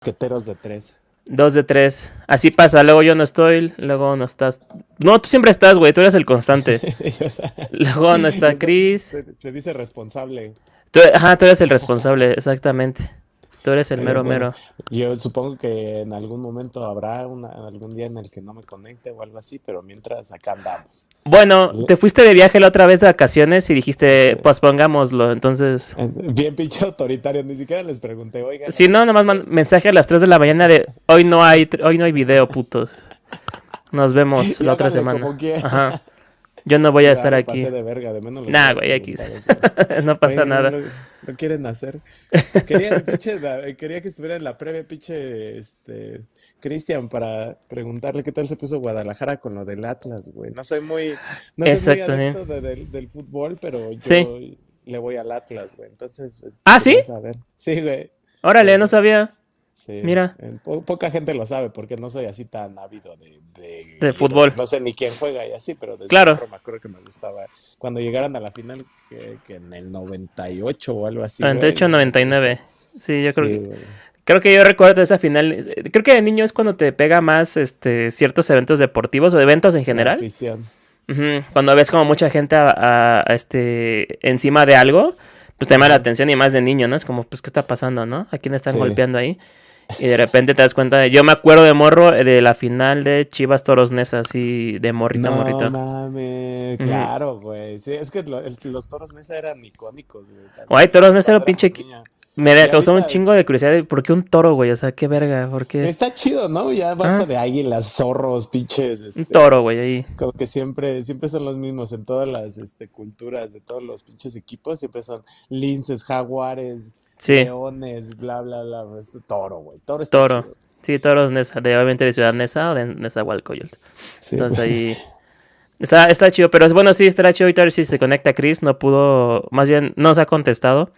Queteros de tres. Dos de tres. Así pasa. Luego yo no estoy, luego no estás. No, tú siempre estás, güey. Tú eres el constante. Luego no está Chris. se, se dice responsable. Tú, ajá, tú eres el responsable, exactamente. Tú eres el mero bueno, mero. Yo supongo que en algún momento habrá una, algún día en el que no me conecte o algo así, pero mientras acá andamos. Bueno, te fuiste de viaje la otra vez de vacaciones y dijiste, pospongámoslo. Entonces, Bien pinche autoritario, ni siquiera les pregunté, oigan. si no, nomás man- mensaje a las 3 de la mañana de hoy no hay, hoy no hay video, putos. Nos vemos Y la otra semana. como. Ajá. Yo no voy a estar aquí. de verga, de menos Nah, güey, X. no pasa nada. No, no quieren hacer. Quería, pinche, quería que estuviera en la previa, pinche, este, Cristian, para preguntarle qué tal se puso Guadalajara con lo del Atlas, güey. No soy muy, no soy muy adepto de- del, del fútbol, pero yo Sí. le voy al Atlas, güey. Entonces, pues, ¿Ah, sí? saber. Sí, güey. Órale, no sabía. Sí. Mira. Po- poca gente lo sabe porque no soy así tan ávido de, de, De fútbol. No sé ni quién juega y así, pero desde Claro. me acuerdo que me gustaba. Cuando llegaron a la final, que, que en el 98 o algo así. 98, güey. 99. Sí, yo creo Sí, que... güey. Creo que yo recuerdo esa final. eh, Creo que de niño es cuando te pega más este ciertos eventos deportivos o eventos en general. Ujú, Cuando ves como mucha gente a, a- a este encima de algo, pues te llama la atención y más de niño, ¿no? Es como, pues, ¿qué está pasando, no? ¿A quién están Sí. golpeando ahí? Y de repente te das cuenta de... Yo me acuerdo de morro eh, de la final de Chivas Toros Nesa, así de morrito, No morrito. mames, claro, güey. Sí, es que lo- el- los toros Nesa eran icónicos, güey. toros Nesa era pinche. Me Y causó un chingo de curiosidad de por qué un toro, güey. O sea, qué verga, ¿por qué? Está chido, ¿no? Ya basta Ah. de águilas, zorros, pinches. Un este, toro, güey, ahí. Como que siempre, siempre son los mismos en todas las este, culturas de todos los pinches equipos, siempre son linces, jaguares, Sí, leones, bla, bla, bla. Este, toro, güey. Toro está Toro. chido. sí, toros Nesa, de obviamente de Ciudad Nesa o de Nezahualcóyotl. Sí, Entonces ahí. Está, está chido, pero bueno, sí, estará chido ahorita a ver si se conecta Chris. No pudo, más bien, no se ha contestado.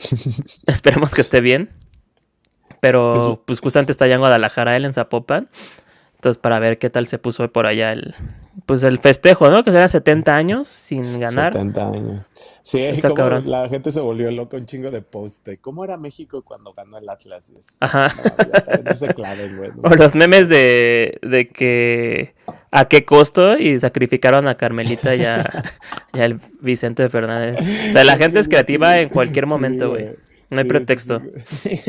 Esperemos que esté bien. Pero pues justamente está allá en Guadalajara, él en Zapopan. Entonces, para ver qué tal se puso por allá el, pues el festejo, ¿no? Que serán 70 años sin ganar. 70 años. Sí, Está como cabrón. la gente se volvió loca un chingo de post de ¿Cómo era México cuando ganó el Atlas? Ajá. No, se claven, güey. O los memes de, de que a qué costo y sacrificaron a Carmelita y a, y al Vicente Fernández. O sea, la gente es creativa en cualquier momento, Sí, güey. No hay sí, pretexto. sí.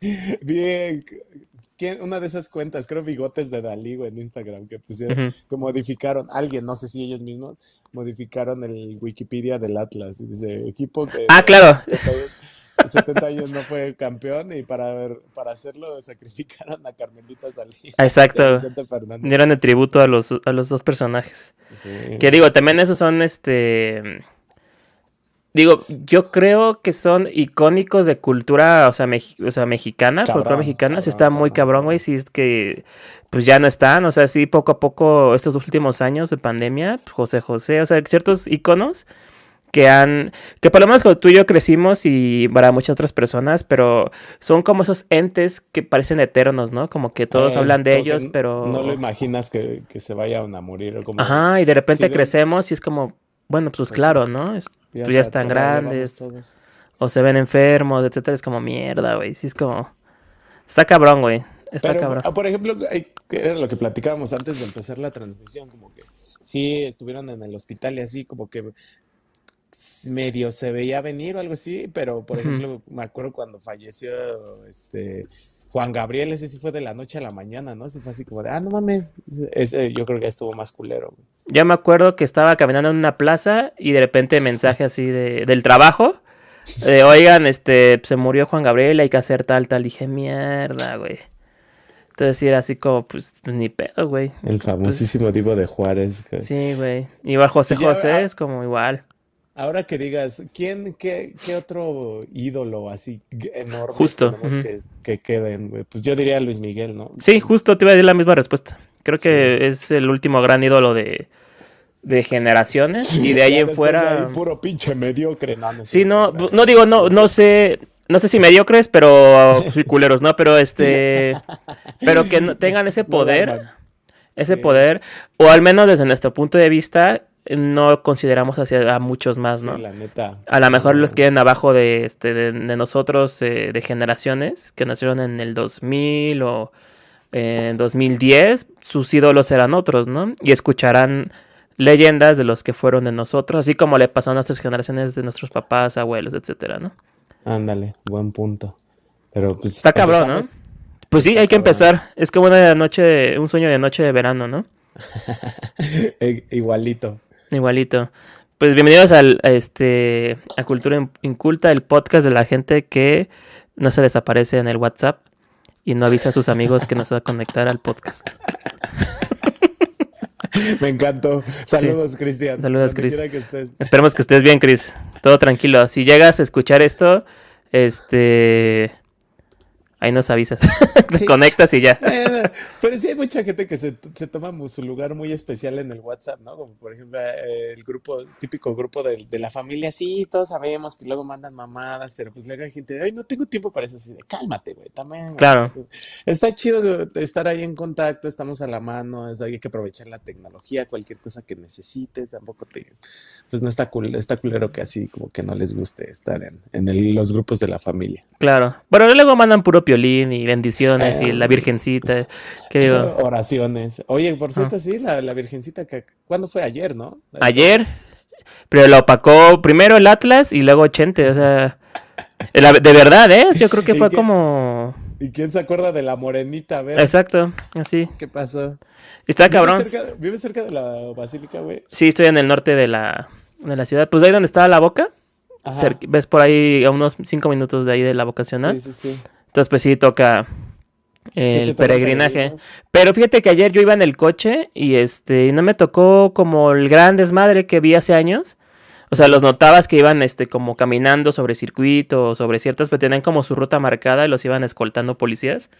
Bien. ¿Quién? Una de esas cuentas, creo bigotes de Dalí, güey, en Instagram, que pusieron, que modificaron, alguien, no sé si ellos mismos, modificaron el Wikipedia del Atlas. Y dice, equipo que Ah, claro. 70, 70 años no fue campeón y para, ver, para hacerlo sacrificaron a Carmelita Salí. Exacto. Dieron el tributo a los, a los dos personajes. Sí. Que digo, también esos son este. Digo, yo creo que son icónicos de cultura, o sea, meji- o sea mexicana, Cabrón, folclore mexicana. Sí cabrón, está muy cabrón. güey. Sí es que, pues ya no están. O sea, sí, poco a poco, estos dos últimos años de pandemia, José José, o sea, ciertos iconos que han, que por lo menos cuando tú y yo crecimos y para muchas otras personas, pero son como esos entes que parecen eternos, ¿no? Como que todos Eh, hablan de como ellos, pero... No lo imaginas que, que se vayan a morir. o Como, Ajá, y de repente de- crecemos y es como, bueno, pues Pues claro, ¿no? Es- pues ya están todavía vamos grandes. o se ven enfermos, etcétera. Es como mierda, güey. Sí, es como. Está cabrón, güey. Está Pero, cabrón. ah, por ejemplo, era lo que platicábamos antes de empezar la transmisión, como que sí estuvieron en el hospital y así, como que medio se veía venir o algo así, pero por ejemplo, me acuerdo cuando falleció este Juan Gabriel, ese sí fue de la noche a la mañana, ¿no? Sí fue así como de, ah, no mames, ese yo creo que estuvo más culero. güey. Yo me acuerdo que estaba caminando en una plaza y de repente mensaje así de, del trabajo. De, oigan, este, se murió Juan Gabriel, hay que hacer tal, tal. Dije, mierda, güey. Entonces era así como, pues, pues, ni pedo, güey. El famosísimo Divo de Juárez. que- Sí, güey. Igual José Pues ya, José ah, es como igual. Ahora que digas, ¿quién, qué, qué otro ídolo así enorme Justo, tenemos que, que queden? Pues yo diría Luis Miguel, ¿no? Sí, justo te iba a decir la misma respuesta. Creo que es el último gran ídolo de, de generaciones. Y de ahí en fuera. ahí, puro pinche mediocre, no, no Sí, no, no digo, no, no sé, no sé si mediocres, pero sí culeros, ¿no? Pero este, pero que tengan ese poder, ese poder, o al menos desde nuestro punto de vista, no consideramos hacia a muchos más, ¿no? Sí, la neta. A lo mejor los que vienen abajo de, este, de, de nosotros, eh, de generaciones, que nacieron en el 2000 o en 2010, sus ídolos eran otros, ¿no? Y escucharán leyendas de los que fueron de nosotros, así como le pasó a nuestras generaciones de nuestros papás, abuelos, etcétera, ¿no? Ándale, buen punto. Pero pues. Está cabrón, ¿no? Pues sí, Está hay que cabrón. empezar. Es como una noche, un sueño de noche de verano, ¿no? Eh, Igualito. Igualito. Pues bienvenidos al a este a Cultura In- Inculta, el podcast de la gente que no se desaparece en el WhatsApp y no avisa a sus amigos que no se va a conectar al podcast. Me encantó. Saludos, Cristian. Saludos, Cris. Esperemos que estés bien, Chris. Todo tranquilo. Si llegas a escuchar esto, este ahí nos avisas. Te Sí. conectas y ya. Bueno, pero sí hay mucha gente que se, se toma su lugar muy especial en el WhatsApp, ¿no? Como por ejemplo eh, el grupo, típico grupo de, de la familia, sí, todos sabemos que luego mandan mamadas, pero pues luego hay gente, ay, no tengo tiempo para eso, así de, cálmate, güey, también. güey". Claro. Está chido estar ahí en contacto, estamos a la mano, es, hay que aprovechar la tecnología, cualquier cosa que necesites, tampoco te, pues no está cool, está culero que así como que no les guste estar en, en el- los grupos de la familia. Claro. Pero luego mandan puro piolín y bendiciones y Eh. la virgencita. ¿Qué digo? Oraciones. Oye, por cierto, sí, la, la Virgencita, que, ¿cuándo fue? Ayer, ¿no? Ayer, pero lo opacó primero el Atlas y luego Chente, o sea, la- de verdad, ¿eh? Yo creo que ¿Y fue como... ¿Y quién se acuerda de la morenita? A ver, Exacto, así. ¿qué pasó? Está ¿Vive cabrón. cerca, vive cerca de la basílica, güey? Sí, estoy en el norte de la, de la ciudad. Pues ahí donde estaba la boca, cerca- ves por ahí a unos cinco minutos de ahí de la vocacional. Sí, sí, sí. Entonces, pues sí, toca el peregrinaje. Pero fíjate que ayer yo iba en el coche y este, no me tocó como el gran desmadre que vi hace años. O sea, los notabas que iban este como caminando sobre circuito o sobre ciertas, pero tenían como su ruta marcada y los iban escoltando policías.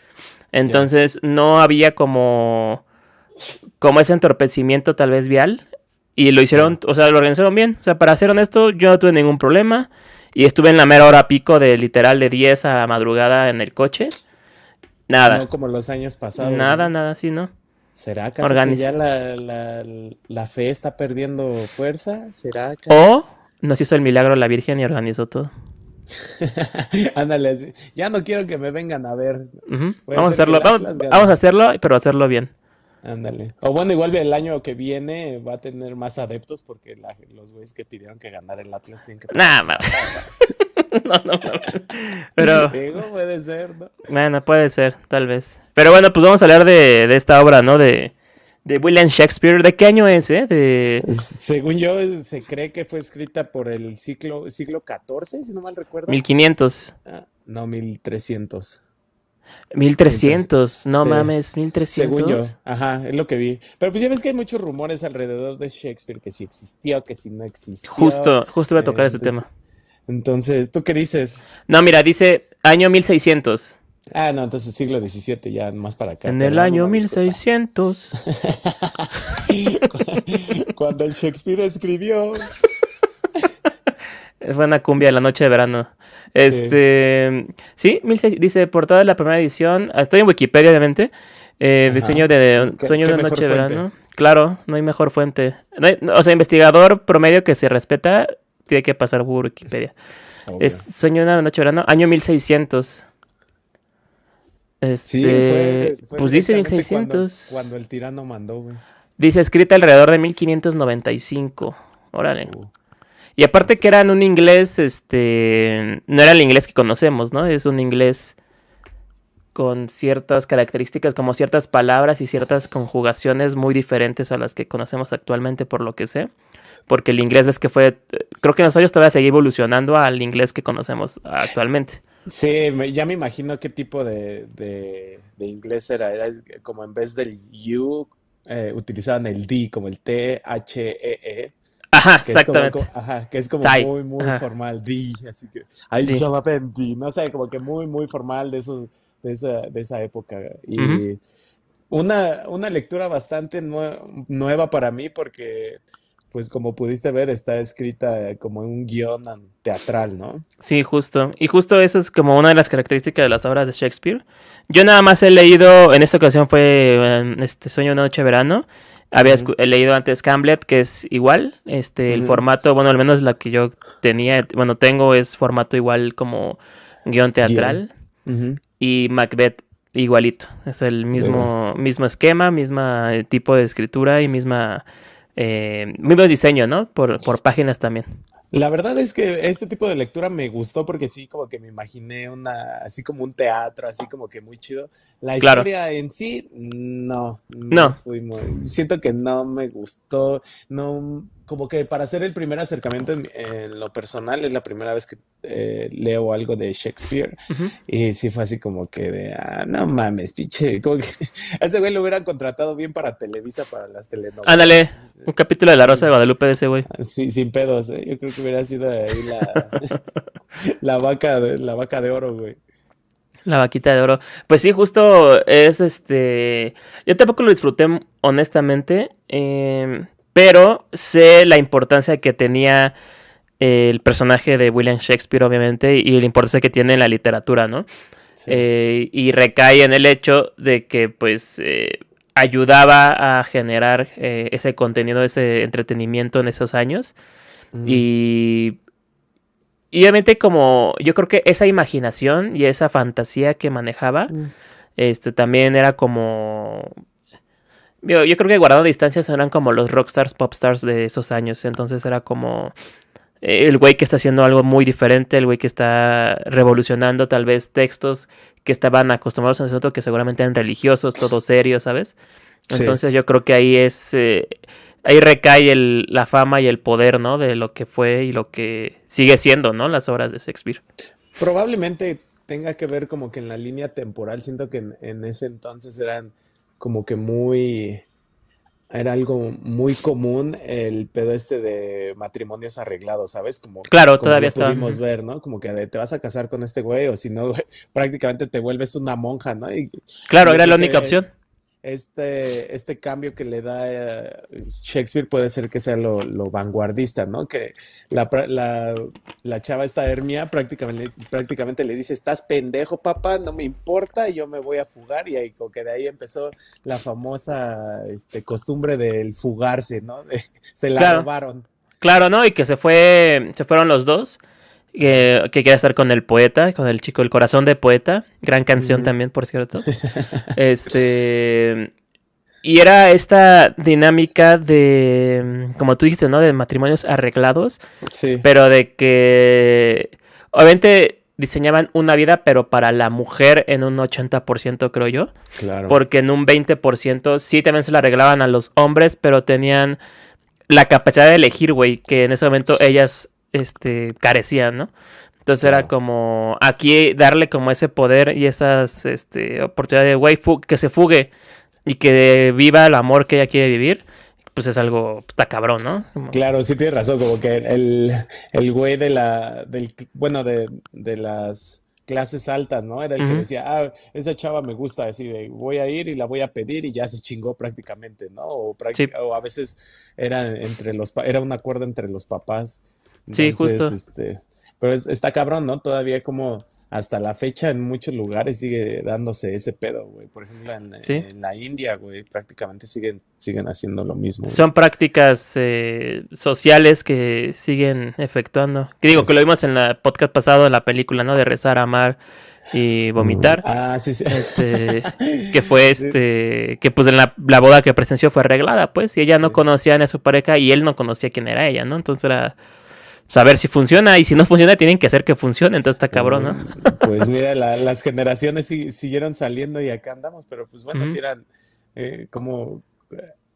Entonces, no había como como ese entorpecimiento tal vez vial y lo hicieron, o sea, lo organizaron bien. O sea, para ser honesto, yo no tuve ningún problema y estuve en la mera hora pico de literal de 10 a madrugada en el coche. Nada. No como los años pasados. Nada, nada, sí, ¿no? ¿Será que ya la, la, la fe está perdiendo fuerza? ¿Será que... O nos hizo el milagro la Virgen y organizó todo. Ándale, así, ya no quiero que me vengan a ver. Vamos a hacerlo, vamos a hacerlo, pero hacerlo bien. Ándale. O bueno, igual el año que viene va a tener más adeptos porque la- los güeyes que pidieron que ganara el Atlas tienen que... Nah, no, no, no. Pero, Digo, puede ser, ¿no? bueno, puede ser, tal vez. Pero bueno, pues vamos a hablar de, de esta obra, ¿no? De, de William Shakespeare. ¿De qué año es, eh? De... Según yo, se cree que fue escrita por el siglo, siglo XIV, si no mal recuerdo. 1500. Ah, no, 1300. 1300. No Sí. mames, Según yo. 1300. Ajá, es lo que vi. Pero pues ya ves que hay muchos rumores alrededor de Shakespeare, que si existió, que si no existió. Justo, justo iba a tocar ese Entonces- tema. Entonces, ¿tú qué dices? No, mira, dice año 1600. Ah, no, entonces siglo XVII, ya más para acá. En el año una disculpa. 1600. Cuando el Shakespeare escribió. Fue una cumbia de la noche de verano. Este, sí, 1600 dice portada de la primera edición. ah, Estoy en Wikipedia, obviamente. Eh, de sueño de ¿Qué- sueño qué de mejor noche de verano. Claro, no hay mejor fuente. No hay- o sea, investigador promedio que se respeta tiene que pasar por Wikipedia. Obvio. Es sueño de una noche de verano, año 1600. Este, Sí, fue, fue pues dice directamente 1600. Cuando, cuando el tirano mandó, güey. Dice escrita alrededor de 1595. Órale. Uh, Y aparte que era en un inglés, este, no era el inglés que conocemos, ¿no? Es un inglés con ciertas características, como ciertas palabras y ciertas conjugaciones muy diferentes a las que conocemos actualmente, por lo que sé. Porque el inglés, ves que fue, creo que en los años todavía seguía evolucionando al inglés que conocemos actualmente. Sí, ya me imagino qué tipo de, de, de inglés era. Era como en vez del you, eh, utilizaban el D, como el T-H-E-E. Ajá, que es como- exactamente. co- ajá, que es como muy, muy ajá. formal, D, así que, D, no sé, como que muy, muy formal de esos, de esa, de esa época. Y una, una lectura bastante nue- nueva para mí porque, pues como pudiste ver, está escrita como en un guion teatral, ¿no? Sí, justo. Y justo eso es como una de las características de las obras de Shakespeare. Yo nada más he leído, en esta ocasión fue este Sueño de una noche de verano. Había leído antes Camlet, que es igual. Este, el formato, bueno, al menos la que yo tenía, bueno, tengo es formato igual como guion teatral. Y Macbeth igualito. Es el mismo, mismo esquema, misma eh, tipo de escritura y misma eh, mismo diseño, ¿no? Por, por páginas también. La verdad es que este tipo de lectura me gustó porque sí, como que me imaginé una, así como un teatro, así como que muy chido. La historia en sí, no. No. siento que no me gustó, no, como que para hacer el primer acercamiento en, lo personal, es la primera vez que eh, leo algo de Shakespeare. Y sí fue así como que de, ah, no mames, pinche. Como que a ese güey lo hubieran contratado bien para Televisa, para las telenovelas. Ándale, un capítulo de La Rosa de Guadalupe de ese güey. Sí, sin pedos, ¿eh? yo creo que hubiera sido ahí la, la, vaca de, la vaca de oro, güey. La vaquita de oro. Pues sí, justo es este. Yo tampoco lo disfruté, honestamente. Eh, pero sé la importancia que tenía el personaje de William Shakespeare, obviamente, y la importancia que tiene en la literatura, ¿no? Eh, y recae en el hecho de que, pues, eh, ayudaba a generar eh, ese contenido, ese entretenimiento en esos años. Y, y, obviamente, como yo creo que esa imaginación y esa fantasía que manejaba, este, también era como yo, creo que guardando distancias eran como los rockstars, popstars de esos años. Entonces era como eh, el güey que está haciendo algo muy diferente, el güey que está revolucionando tal vez textos que estaban acostumbrados a ese otro que seguramente eran religiosos, todos serios, ¿sabes? Entonces yo creo que ahí es, eh, ahí recae el, la fama y el poder, ¿no? De lo que fue y lo que sigue siendo, ¿no? Las obras de Shakespeare. Probablemente tenga que ver como que en la línea temporal, siento que en ese entonces eran como que muy, era algo muy común el pedo este de matrimonios arreglados, ¿sabes? Como, claro, todavía está. Pudimos ver, ¿no? Como que te vas a casar con este güey o si no, prácticamente te vuelves una monja, ¿no? claro, era la única opción este, este cambio que le da eh, Shakespeare puede ser que sea lo, vanguardista, ¿no? Que la, la, chava esta Hermia prácticamente, prácticamente le dice, estás pendejo, papá, no me importa, yo me voy a fugar, y ahí, como que de ahí empezó la famosa este, costumbre del fugarse, ¿no? se la robaron. Claro, ¿no? Y que se fue, se fueron los dos que, que quiere estar con el poeta, con el chico El corazón de poeta, gran canción también, por cierto. este y era esta dinámica de, como tú dijiste, ¿no? De matrimonios arreglados. Sí. Pero de que, obviamente, diseñaban una vida, pero para la mujer en un 80%, creo yo. Claro. Porque en un 20% sí también se la arreglaban a los hombres, pero tenían la capacidad de elegir, güey, que en ese momento ellas este, carecían, ¿no? Entonces era como aquí darle como ese poder y esas este, oportunidades de, güey, que se fugue y que viva el amor que ella quiere vivir, pues es algo, está cabrón, ¿no? Claro, sí tienes razón, como que el, el güey de la, del, bueno, de, de las clases altas, ¿no? Era el que decía, ah, esa chava me gusta, así de voy a ir y la voy a pedir y ya se chingó prácticamente, ¿no? O, o a veces era entre los, era un acuerdo entre los papás sí, justo. Este, pero está cabrón, ¿no? Todavía como hasta la fecha en muchos lugares sigue dándose ese pedo, güey. Por ejemplo, en, la India, güey, prácticamente siguen, siguen haciendo lo mismo. Son prácticas eh, sociales que siguen efectuando. Que digo, que lo vimos en el podcast pasado, en la película, ¿no? De rezar, amar y vomitar. Ah, sí, sí. Este, que fue este, que pues en la, la, boda que presenció fue arreglada, pues, y ella no conocía a su pareja y él no conocía quién era ella, ¿no? Entonces era saber si funciona y si no funciona tienen que hacer que funcione, entonces está cabrón, ¿no? Pues mira, las generaciones siguieron saliendo y acá andamos, pero pues bueno, si eran eh, como,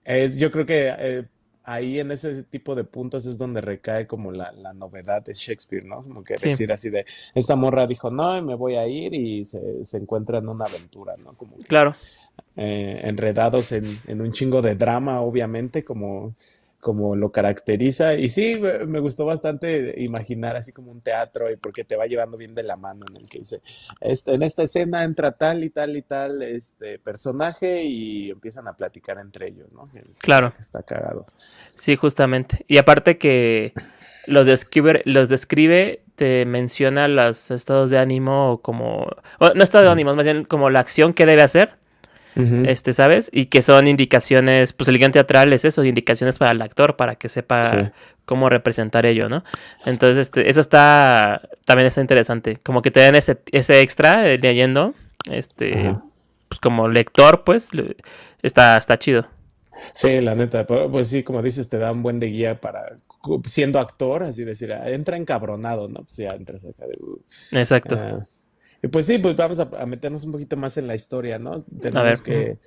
es, yo creo que eh, ahí en ese tipo de puntos es donde recae como la, novedad de Shakespeare, ¿no? Como que decir así de, esta morra dijo, no, me voy a ir y se, se encuentra en una aventura, ¿no? Como claro. Eh, enredados en, en un chingo de drama, obviamente, como como lo caracteriza. Y sí, me gustó bastante imaginar así como un teatro y porque te va llevando bien de la mano en el que dice, este, en esta escena entra tal y tal y tal este personaje y empiezan a platicar entre ellos, ¿no? claro. Está cagado. Sí, justamente. Y aparte que los describe, los describe, te menciona los estados de ánimo como, no estados de ánimo, más bien como la acción que debe hacer este, ¿sabes? Y que son indicaciones, pues el guion teatral es eso, indicaciones para el actor, para que sepa cómo representar ello, ¿no? Entonces, este, eso está, también está interesante, como que te den ese, ese extra eh, leyendo, este, pues como lector, pues, está, está chido. Sí, la neta, pues sí, como dices, te da un buen de guía para, siendo actor, así decir, ah, entra encabronado, ¿no? Pues ya entras acá de... Uh, Exacto. Ah, y pues sí, pues vamos a, meternos un poquito más en la historia, ¿no? Tenemos que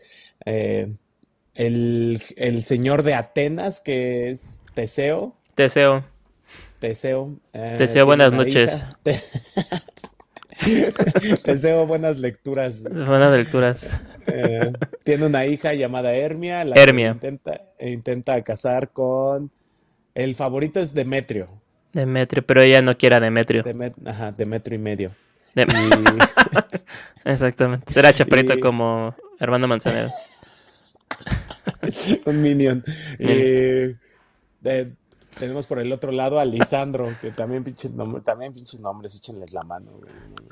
eh, el, el, señor de Atenas, que es Teseo. Teseo. Teseo. Eh, Teseo, buenas noches. Teseo, buenas lecturas. Buenas lecturas. Eh, tiene una hija llamada Hermia. La Hermia. intenta, intenta casar con... El favorito es Demetrio. Demetrio, pero ella no quiere a Demetrio. Ajá, Demetrio y medio. Exactamente. Será chaparrito como Armando Manzanero. Un minion. Y tenemos por el otro lado a Lisandro, que también pinches nombres, también pinches nombres, échenles la mano.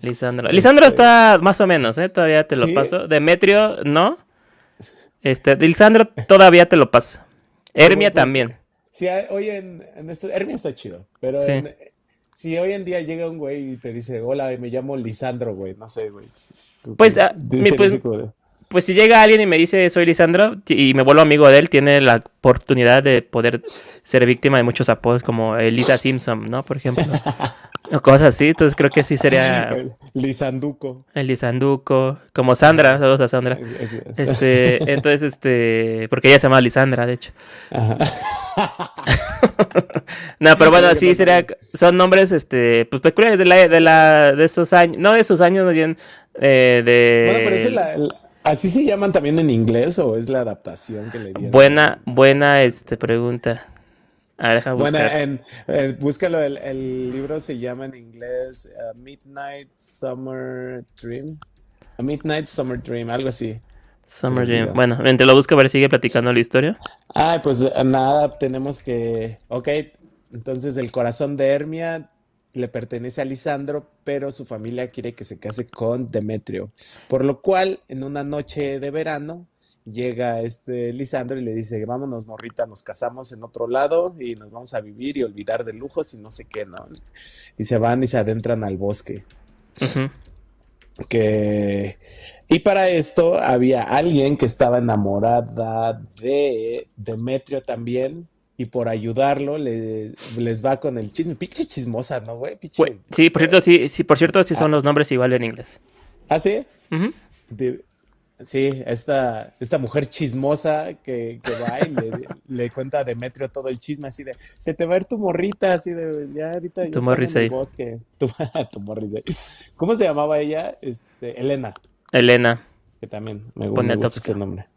Lisandro. Este, Lisandro está más o menos, ¿eh? Todavía te lo paso. Demetrio, no. Este, Lisandro todavía te lo paso. Hermia también. Sí, oye, en, Hermia está chido, pero si hoy en día llega un güey y te dice, hola, me llamo Lisandro, güey, no sé, güey. Pues, ah, pues, pues, si llega alguien y me dice soy Lisandro y me vuelvo amigo de él, tiene la oportunidad de poder ser víctima de muchos apodos como Elisa Simpson, ¿no? Por ejemplo. O cosas así, entonces creo que sí sería. El Lisanduco. El Lisanduco. Como Sandra, saludos a Sandra. Este, entonces, este. Porque ella se llama Lisandra, de hecho. no, pero bueno, sí sería. Son nombres, este, pues peculiares de la, de la, de esos años. No de esos años, no bien. Eh, de. Bueno, pero es la, ¿Así se llaman también en inglés o es la adaptación que le dieron? Buena, buena este, pregunta. Bueno, en, eh, búscalo, el, libro se llama en inglés uh, Midnight Summer Dream. A Midnight Summer Dream, algo así. Summer Dream. Bueno, te lo busco a ver, sigue platicando la historia. Ah, pues eh, nada, tenemos que. Ok, entonces el corazón de Hermia le pertenece a Lisandro, pero su familia quiere que se case con Demetrio. Por lo cual, en una noche de verano, llega este Lisandro y le dice, vámonos morrita, nos casamos en otro lado y nos vamos a vivir y olvidar de lujos y no sé qué, ¿no? Y se van y se adentran al bosque. Que... Y para esto había alguien que estaba enamorada de Demetrio también, y por ayudarlo le, les va con el chisme. Pinche chismosa, ¿no, güey? Sí, por cierto, sí, sí, por cierto, sí son ah. los nombres igual en inglés. ¿Ah, sí? Sí, esta, esta mujer chismosa que, va y le, cuenta a Demetrio todo el chisme, así de, se te va a ir tu morrita, así de, ya ahorita tu bosque. Tu, tu ¿Cómo se llamaba ella? Este, Elena. Elena. Que también me, gusta ese nombre.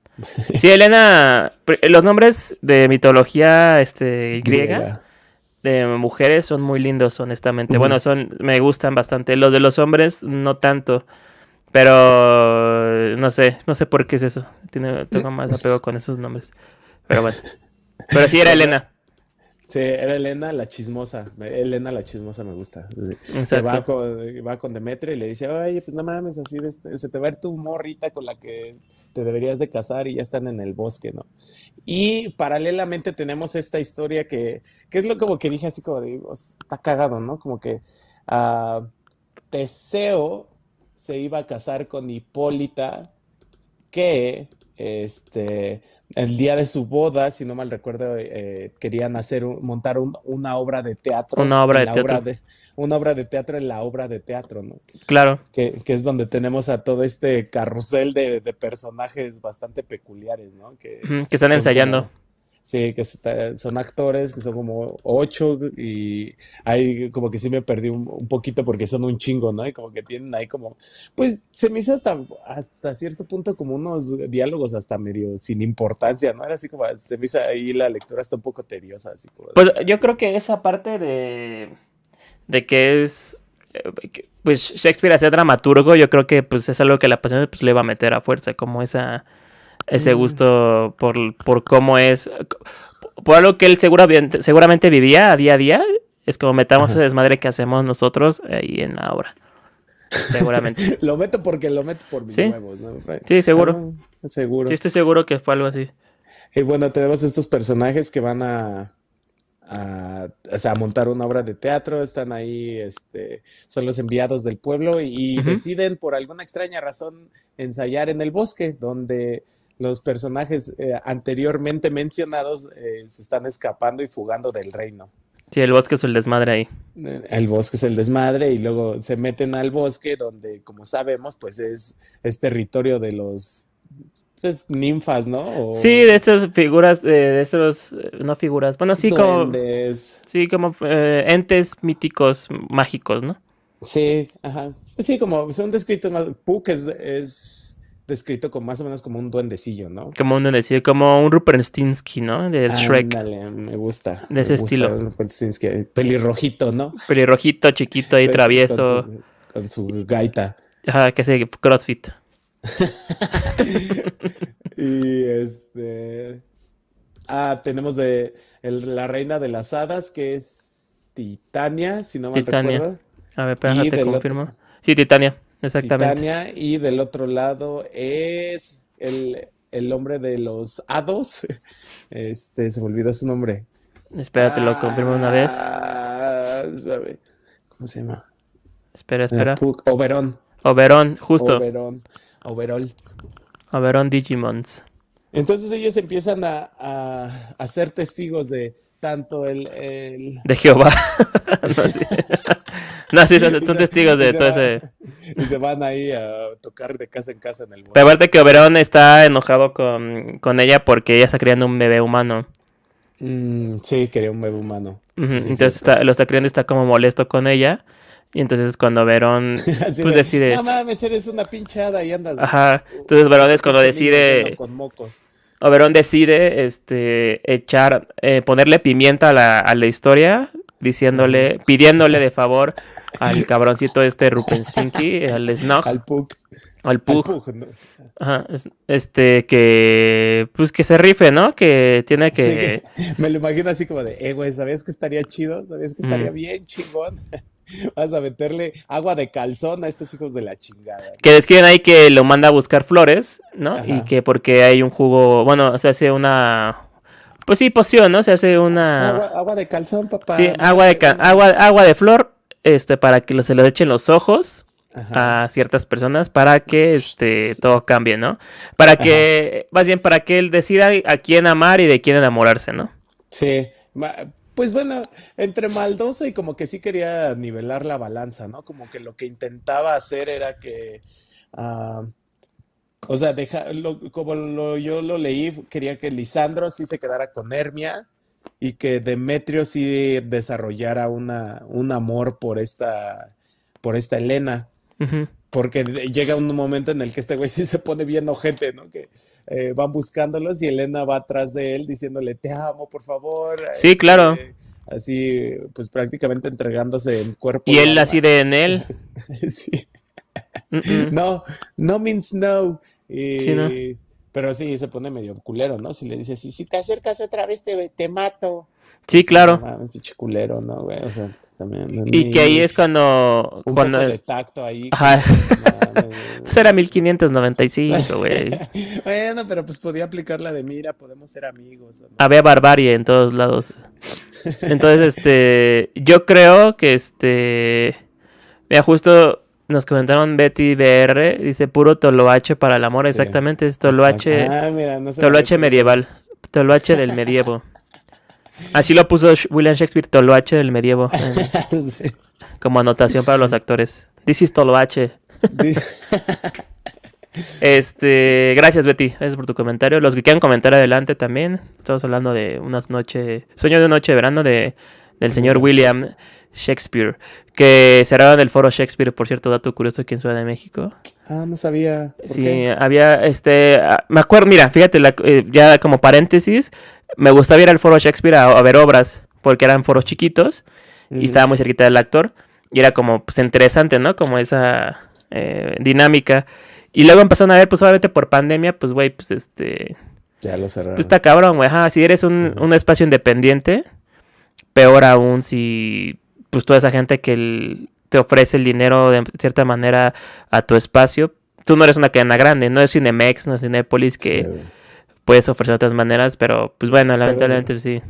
Sí, Elena, los nombres de mitología este, griega, de mujeres son muy lindos, honestamente. Bueno, son, me gustan bastante. Los de los hombres, no tanto. Pero no sé, no sé por qué es eso. Tiene, tengo más apego con esos nombres. Pero bueno. Pero sí era Elena. Sí, era Elena la chismosa. Elena la chismosa me gusta. Va con, va con Demetrio y le dice, oye, pues no mames, así de este, se te va a ir tu morrita con la que te deberías de casar y ya están en el bosque, ¿no? Y paralelamente tenemos esta historia que, que es lo como que dije así como digo, está cagado, ¿no? Como que uh, Teseo se iba a casar con Hipólita, que este, el día de su boda, si no mal recuerdo, eh, querían hacer montar una obra de teatro. Una obra de teatro. una obra de teatro en la obra de teatro, ¿no? Claro. Que, es donde tenemos a todo este carrusel de, personajes bastante peculiares, ¿no? Que, que están ensayando. Sí, que son actores, que son como ocho y ahí como que sí me perdí un, poquito porque son un chingo, ¿no? Y como que tienen ahí como, pues se me hizo hasta, hasta cierto punto como unos diálogos hasta medio sin importancia, ¿no? Era así como, se me hizo ahí la lectura hasta un poco tediosa. Así como... Pues yo creo que esa parte de, de que es, eh, pues Shakespeare hace dramaturgo, yo creo que pues es algo que la pasión pues, le va a meter a fuerza, como esa ese mm. gusto por, por cómo es, por algo que él seguramente, seguramente vivía a día a día, es como metamos ese desmadre que hacemos nosotros ahí en la obra. Seguramente. lo meto porque lo meto por mis ¿Sí? huevos, ¿no? Sí, seguro. Ah, seguro. Sí, estoy seguro que fue algo así. Y bueno, tenemos estos personajes que van a, a, o sea, a montar una obra de teatro, están ahí, este, son los enviados del pueblo y deciden por alguna extraña razón ensayar en el bosque, donde los personajes eh, anteriormente mencionados eh, se están escapando y fugando del reino. Sí, el bosque es el desmadre ahí. Eh, El bosque es el desmadre y luego se meten al bosque donde, como sabemos, pues es, es territorio de los pues, ninfas, ¿no? O Sí, de estas figuras, eh, de estos, no figuras, bueno, sí, como, sí, como eh, entes míticos mágicos, ¿no? Sí, ajá. Sí, como son descritos más. Puck es, es descrito como más o menos como un duendecillo, ¿no? Como uno decía, como un Ruperstinsky, ¿no? De Shrek. Ándale, me gusta. De me ese gusta estilo. Pelirrojito, ¿no? Pelirrojito, chiquito Pues, travieso. Con su, con su gaita. Ajá, que hace crossfit. Y este. Ah, tenemos de el- la reina de las hadas, que es Titania, si no mal Titania. recuerdo. A ver, espera, Y te del confirmo. otro- Sí, Titania, exactamente. Titania, y del otro lado es el, el hombre de los hados. Este, se me olvidó su nombre. Espérate, lo confirmo una vez. Ah. ¿Cómo se llama? Espera, espera. Puck- Oberón. Oberón, justo. Oberón. Overol. Oberón Digimons. Entonces ellos empiezan a, a, a ser testigos de tanto el, el- De Jehová. no, sí. No, sí, son, son testigos de todo ese. Y se van ahí a tocar de casa en casa en el. Pero aparte que Oberón está enojado con, con ella porque ella está criando un bebé humano. Mm, sí, quería un bebé humano. Ujú, Sí, sí, entonces sí. está, lo está criando y está como molesto con ella. Y entonces cuando Así pues de, decide- No mames, eres una pinchada y andas. Ajá. Entonces Oberón es cuando decide. Con mocos. Oberón decide este echar, eh, ponerle pimienta a la, a la historia, diciéndole, pidiéndole de favor al cabroncito este Rupenstinky, al Snog, Al Pug. al Al Pug, ¿no? ajá, es- este que pues que se rife, ¿no? Que tiene que me lo imagino así como de, eh, güey, ¿sabías que estaría chido? ¿Sabías que estaría Mm. bien chingón? Vas a meterle agua de calzón a estos hijos de la chingada. que describen ahí que lo manda a buscar flores, ¿no? Y Ajá. que porque hay un jugo, bueno, se hace una pues sí, poción, ¿no? Se hace una Agua, agua de calzón, papá. Sí, agua de sé, ca- no. agua, agua de flor, este, para que se lo echen los ojos Ajá. a ciertas personas para que este todo cambie, ¿no? Para que, más bien para que él decida a quién amar y de quién enamorarse, ¿no? Sí, pues bueno, entre maldoso y como que sí quería nivelar la balanza, ¿no? Como que lo que intentaba hacer era que, ah, o sea, deja, lo- como lo- yo lo leí, quería que Lisandro sí se quedara con Hermia y que Demetrio sí desarrollara una, un amor por esta, por esta Helena. Ujú. Porque llega un momento en el que este güey sí se pone bien ojete, ¿no? Que eh, van buscándolos y Elena va atrás de él diciéndole, te amo, por favor. Sí, Este, claro. Así, pues prácticamente entregándose en cuerpo Y él así de en él. Sí. mm, mm. No, no means no. Y- Sí, no. Pero sí, se pone medio culero, ¿no? Si le dices, si, si te acercas otra vez te, te mato. Sí, claro. No pinche culero, ¿no, güey? O sea, también. Y que ahí es cuando, Un cuando, poco de tacto ahí. Ajá. No pues era 1595, güey. Bueno, pero pues podía aplicar la de mira, podemos ser amigos. Había barbarie en todos lados. Entonces, este, yo creo que este, mira, justo nos comentaron Betty BR, dice puro toloache para el amor, exactamente, es toloache, Ah, mira, no toloache medieval, toloache del medievo. Así lo puso William Shakespeare, toloache del medievo. Sí. como anotación para los actores. This is toloache. Este, gracias Betty, gracias por tu comentario. Los que quieran comentar adelante también. Estamos hablando de unas noches, sueño de noche de verano de, del señor William Shakespeare, que cerraron el foro Shakespeare, por cierto, dato curioso aquí en Ciudad de México. Ah, no sabía. ¿Por Sí, qué? había, este, ah, me acuerdo, mira, fíjate, la- eh, ya como paréntesis, me gustaba ir al foro Shakespeare a, a ver obras, porque eran foros chiquitos y estaba muy cerquita del actor y era como pues interesante, ¿no? Como esa eh, dinámica. Y luego empezaron a ver, pues obviamente por pandemia, pues güey, pues este, Ya lo cerraron. pues está cabrón, güey. Ajá, si eres un espacio independiente, peor aún si, pues toda esa gente que el- te ofrece el dinero de cierta manera a tu espacio. Tú no eres una cadena grande, no es Cinemex, no es Cinepolis que puedes ofrecer de otras maneras, pero pues bueno, lamentablemente sí.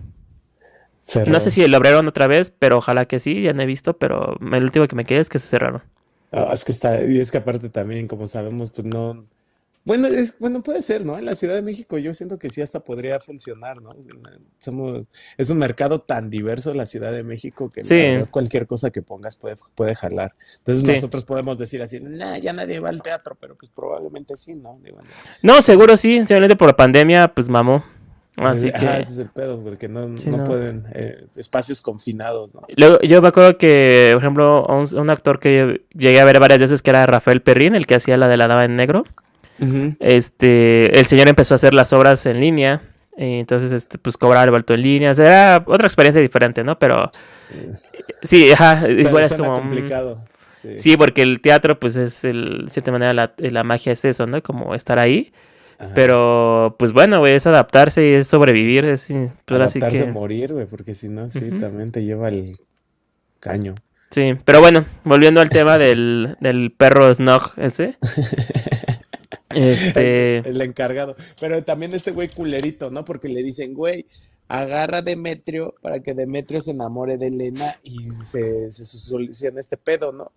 No sé si lo abrieron otra vez, pero ojalá que sí, ya no he visto, pero el último que me queda es que se cerraron. Ah, es que está, y es que aparte también, como sabemos, pues no, bueno, es, bueno, puede ser, ¿no? En la Ciudad de México yo siento que sí hasta podría funcionar, ¿no? Somos, es un mercado tan diverso la Ciudad de México que cualquier cosa que pongas puede, puede jalar. Entonces nosotros podemos decir así, nah, ya nadie va al teatro, pero pues probablemente sí, ¿no? no, seguro sí, simplemente por la pandemia, pues mamó. Así que... ese es el pedo, porque no, no, pueden, eh, espacios confinados, ¿no? Luego, yo me acuerdo que, por ejemplo, un, actor que llegué a ver varias veces que era Rafael Perrín, el que hacía la de la dama en negro. Este, el señor empezó a hacer las obras en línea. Y entonces, este, pues cobrar el vuelto en línea. O sea, era otra experiencia diferente, ¿no? Pero sí, ajá, igual es como. complicado. Sí. porque el teatro, pues es el, de cierta manera, la, la magia es eso, ¿no? Como estar ahí. Pero, pues bueno, güey, es adaptarse y es sobrevivir. Es, pues, adaptarse morir, güey, porque si no, sí, también te lleva el caño. Sí, pero bueno, volviendo al tema del, del perro Snog ese. Este. El, encargado. Pero también este güey culerito, ¿no? Porque le dicen, güey, agarra a Demetrio para que Demetrio se enamore de Elena y se, se solucione este pedo, ¿no?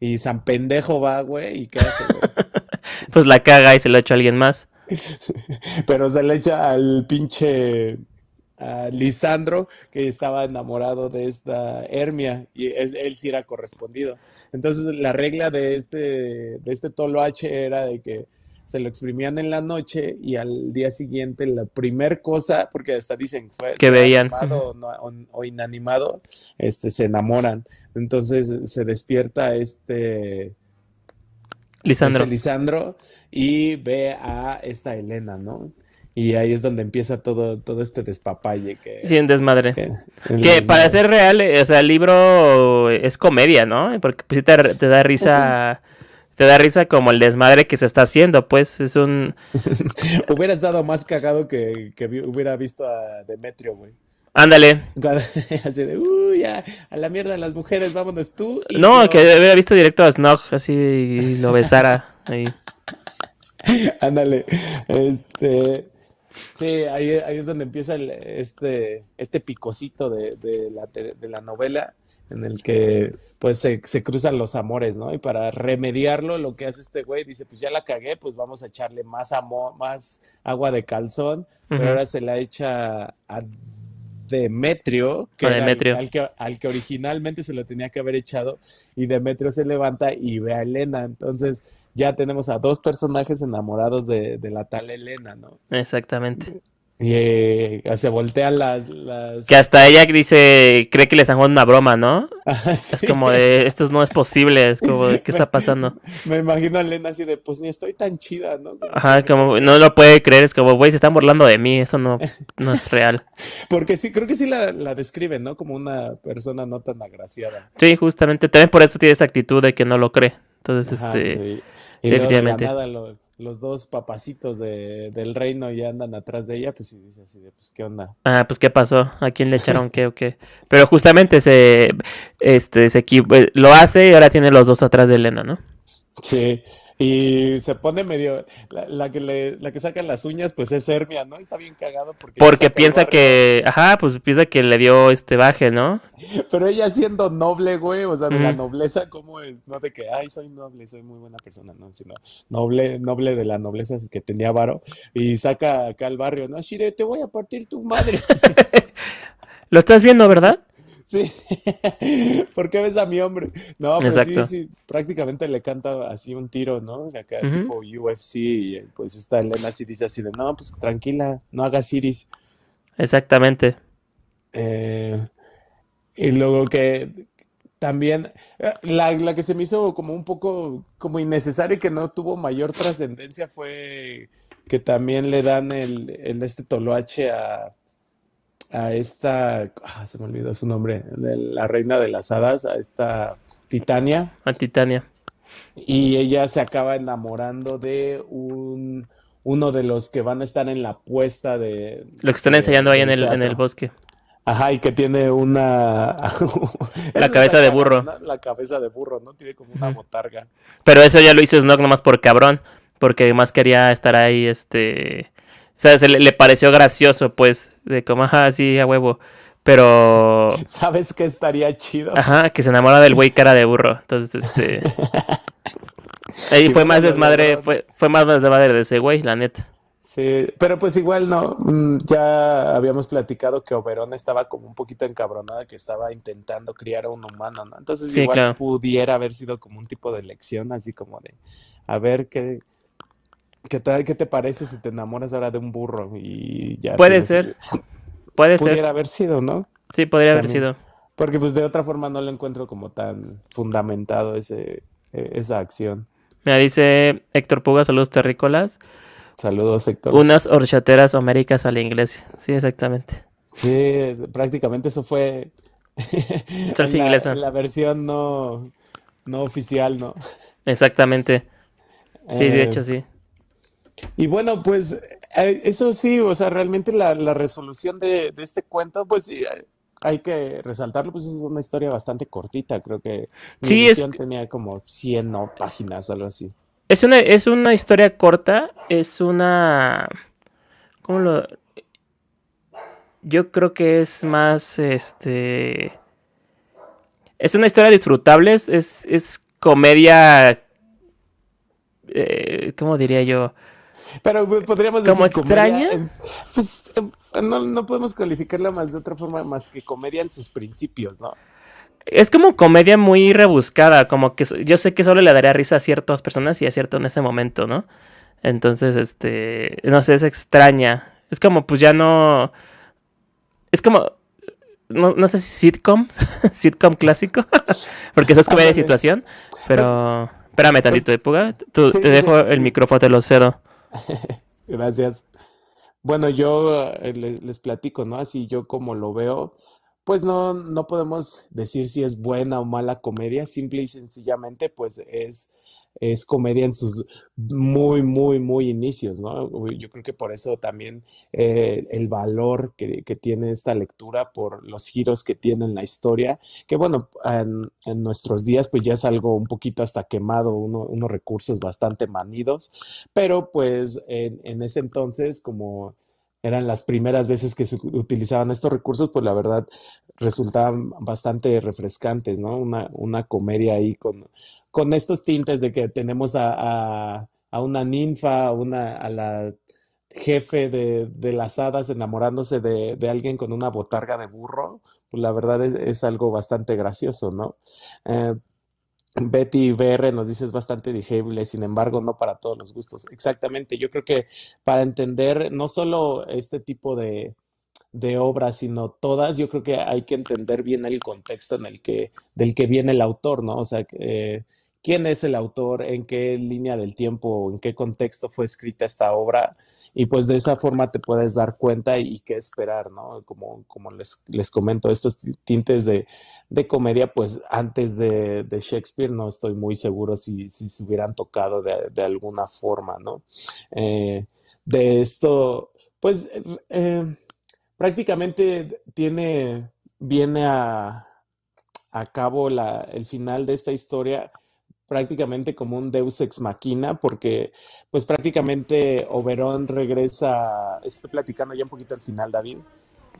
Y San Pendejo va, güey, y ¿qué hace, güey? pues la caga y se lo echa a alguien más. Pero se le echa al pinche a Lisandro, que estaba enamorado de esta Hermia, y él sí era correspondido. Entonces, la regla de este, de este Tolo H era de que se lo exprimían en la noche y al día siguiente la primer cosa, porque hasta dicen fue que veían animado o, inanimado, este se enamoran. Entonces se despierta este Lisandro. Este Lisandro y ve a esta Elena, ¿no? Y ahí es donde empieza todo, todo este despapalle que... Sí, en desmadre. Que, para ser real, o sea, el libro es comedia, ¿no? Porque pues, te, te da risa te da risa como el desmadre que se está haciendo, pues es un... Hubieras dado más cagado que, que hubiera visto a Demetrio, güey. Ándale. Así de, uh, ya, a la mierda las mujeres, vámonos tú. no, que hubiera visto directo a Snog, así, y lo besara ahí. Ándale, este... Sí, ahí, ahí es donde empieza el, este, este picocito de, de, la, de la novela en el que pues se, cruzan los amores, ¿no? Y para remediarlo, lo que hace este güey, dice, pues ya la cagué, pues vamos a echarle más amor, más agua de calzón, pero ahora se la echa a Demetrio, que, Al, que, al que originalmente se lo tenía que haber echado, y Demetrio se levanta y ve a Elena, entonces ya tenemos a dos personajes enamorados de, de la tal Elena, ¿no? Exactamente. Y eh, se voltean las, Que hasta ella dice, cree que le están jugando una broma, ¿no? Es como de, esto no es posible, es como de, ¿qué está pasando? Me imagino a Elena así de, pues ni estoy tan chida, ¿no? Ajá, como, no lo puede creer, es como, güey, se están burlando de mí, eso no, no es real. Porque sí, creo que sí la, la describen, ¿no? Como una persona no tan agraciada. Sí, justamente, también por eso tiene esa actitud de que no lo cree. Entonces, este, definitivamente los dos papacitos de, del reino ya andan atrás de ella, pues y dice así de, pues, ¿qué onda? Ah, pues, ¿qué pasó? ¿A quién le echaron qué o qué? Pero justamente se, este, se eh, lo hace y ahora tiene los dos atrás de Elena, ¿no? Sí, y se pone medio. La, que le, la que saca las uñas, pues es Hermia, ¿no? Está bien cagado porque. Porque piensa que. Ajá, pues piensa que le dio este baje, ¿no? Pero ella siendo noble, güey, o sea, de la nobleza, como es? No de que, ay, soy noble, soy muy buena persona, no, sino noble, noble de la nobleza que tenía varo. Y saca acá al barrio, ¿no? Shire, te voy a partir tu madre. Lo estás viendo, ¿verdad? Sí, ¿por qué ves a mi hombre? No, pues sí, sí, prácticamente le canta así un tiro, ¿no? Acá tipo UFC y pues esta Elena sí dice así de, no, pues tranquila, no hagas iris. Exactamente. Eh, y luego que también, eh, la, la, que se me hizo como un poco como innecesaria y que no tuvo mayor trascendencia fue que también le dan el, el este toloache a a esta, ah, se me olvidó su nombre, la reina de las hadas, a esta Titania. A Titania. Y ella se acaba enamorando de un, uno de los que van a estar en la puesta de... Lo que están ensayando ahí en el, en el bosque. Ajá, y que tiene una... la cabeza de burro. La cabeza de burro, ¿no? Tiene como una botarga. Pero eso ya lo hizo Snog nomás por cabrón, porque más quería estar ahí, este... O sea, se le, pareció gracioso, pues, de como, ajá, sí, a huevo. Pero... ¿Sabes qué estaría chido? Ajá, que se enamora del güey cara de burro. Entonces, este... Ahí fue más desmadre, fue, fue más desmadre de ese güey, la neta. Sí, pero pues igual no, mm, ya habíamos platicado que Oberón estaba como un poquito encabronada, que estaba intentando criar a un humano, ¿no? Entonces igual pudiera haber sido como un tipo de lección, así como de, a ver qué, qué, te, qué te parece si te enamoras ahora de un burro y ya. Puede ser, puede ser. Pudiera haber sido, ¿no? Sí, podría haber sido. Porque pues de otra forma no lo encuentro como tan fundamentado ese, e, esa acción. Me dice Héctor Puga, saludos terrícolas. Saludos, Héctor. Unas horchateras homéricas a la iglesia. Sí, exactamente. Sí, prácticamente eso fue. Salsa la, inglesa. La versión no, no oficial, ¿no? Exactamente. Sí, de eh, hecho, sí. Y bueno, pues eh, eso sí, o sea, realmente la, resolución de, este cuento, pues sí, hay que resaltarlo, pues es una historia bastante cortita, creo que sí, es... tenía como 100 páginas, algo así. Es una, es una historia corta, es una... ¿Cómo lo...? Yo creo que es más, este... Es una historia disfrutable, es, es comedia... Eh, ¿Cómo diría yo? Pero podríamos decir... ¿Como extraña? pues no, no podemos calificarla más de otra forma más que comedia en sus principios, ¿no? es como comedia muy rebuscada, como que yo sé que solo le daría risa a ciertas personas y a cierto en ese momento, ¿no? Entonces, este, no sé, es extraña. Es como, pues ya no... Es como, no, no sé si sitcom, sitcom clásico, porque eso es comedia de situación, pero... Espérame tantito, pues, Puga. te dejo el micrófono, te lo cedo. Gracias. Bueno, yo eh, les platico, ¿no? Así yo como lo veo, pues no, no podemos decir si es buena o mala comedia, simple y sencillamente pues es, es comedia en sus muy, muy, muy inicios, ¿no? Yo creo que por eso también eh, el valor que, tiene esta lectura, por los giros que tiene en la historia, que bueno, en, nuestros días pues ya es algo un poquito hasta quemado, unos recursos bastante manidos, pero pues en, en ese entonces como eran las primeras veces que se utilizaban estos recursos, pues la verdad resultaban bastante refrescantes, ¿no? Una, una comedia ahí con, con estos tintes de que tenemos a, una ninfa, una, a la jefe de, las hadas enamorándose de, alguien con una botarga de burro, pues la verdad es, algo bastante gracioso, ¿no? Eh, Betty BR nos dice es bastante digerible, sin embargo, no para todos los gustos. Exactamente, yo creo que para entender no solo este tipo de, de obras, sino todas, yo creo que hay que entender bien el contexto en el que, del que viene el autor, ¿no? O sea, eh, quién es el autor, en qué línea del tiempo, en qué contexto fue escrita esta obra, y pues de esa forma te puedes dar cuenta y, qué esperar, ¿no? Como, les, comento, estos tintes de, comedia, pues antes de, Shakespeare no estoy muy seguro si, se hubieran tocado de, alguna forma, ¿no? Eh, de esto, pues eh, prácticamente tiene, viene a, cabo el final de esta historia prácticamente como un Deus ex machina, porque pues prácticamente Oberón regresa, estoy platicando ya un poquito al final, David,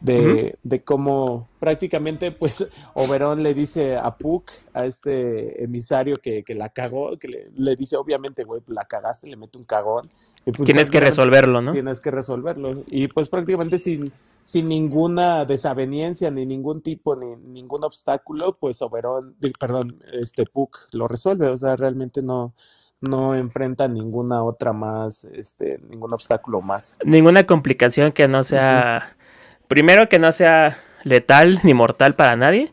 de, de, cómo prácticamente pues Oberón le dice a Puck, a este emisario que, que la cagó, que le, dice obviamente, güey, la cagaste, le mete un cagón. Pues, tienes que resolverlo, ¿no? Tienes que resolverlo. Y pues prácticamente sin, sin ninguna desaveniencia, ni ningún tipo, ni ningún obstáculo, pues Oberón, perdón, este Puck lo resuelve, o sea, realmente no no enfrenta ninguna otra más, este, ningún obstáculo más. Ninguna complicación que no sea Primero que no sea letal ni mortal para nadie.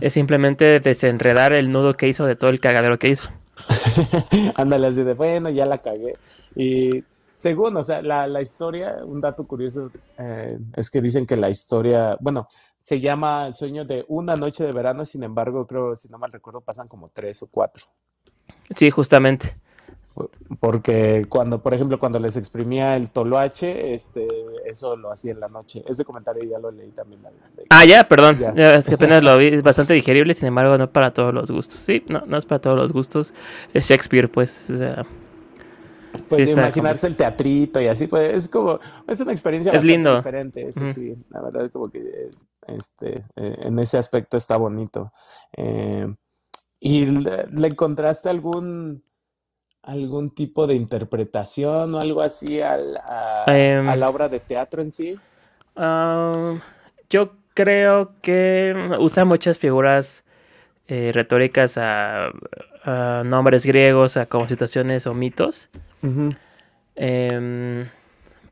Es simplemente desenredar el nudo que hizo de todo el cagadero que hizo. Ándale así de, bueno, ya la cagué. Y según, o sea, la, historia, un dato curioso eh, es que dicen que la historia, bueno, se llama El sueño de una noche de verano, sin embargo, creo, si no mal recuerdo, pasan como tres o cuatro. Sí, justamente. Porque cuando, por ejemplo, cuando les exprimía el toloache, este, eso lo hacía en la noche. Ese comentario ya lo leí también. Ah, ya, perdón. es que apenas lo vi. Es bastante digerible, sin embargo, no para todos los gustos. Sí, no, no es para todos los gustos. Es Shakespeare, pues. pues imaginarse el teatrito y así, pues es como, es una experiencia es lindo. diferente, eso sí, la verdad es como que este, eh, en ese aspecto está bonito. Eh, ¿Y le, encontraste algún, algún tipo de interpretación o algo así a, em. la obra de teatro en sí? Yo creo que usa muchas figuras eh, retóricas a, nombres griegos, a como situaciones o mitos. Em,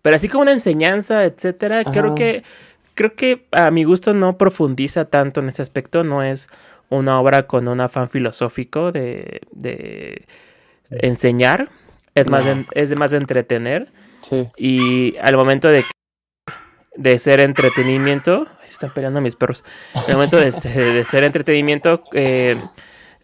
pero así como una enseñanza, etcétera, creo que creo que a mi gusto no profundiza tanto en ese aspecto, no es una obra con un afán filosófico de, de enseñar, es más, de, es más de entretener. Y al momento de, de ser entretenimiento, se están peleando mis perros, al momento de, este, de ser entretenimiento, eh,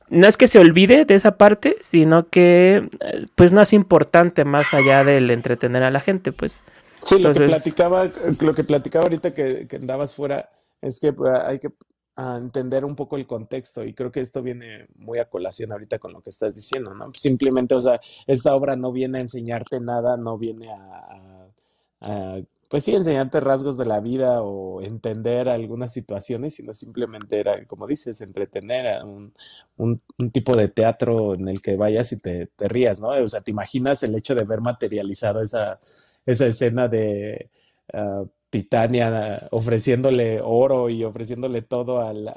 no es que se olvide de esa parte, sino que pues no es importante más allá del entretener a la gente, pues. Sí, lo que platicaba, lo que platicaba ahorita que, que andabas fuera, es que pues, hay que a entender un poco el contexto y creo que esto viene muy a colación ahorita con lo que estás diciendo, ¿no? Simplemente, o sea, esta obra no viene a enseñarte nada, no viene a, pues sí, enseñarte rasgos de la vida o entender algunas situaciones, sino simplemente era, como dices, entretener un, un, tipo de teatro en el que vayas y te, te, rías, ¿no? O sea, te imaginas el hecho de ver materializado esa, esa escena de... Ah, Titania ofreciéndole oro y ofreciéndole todo al,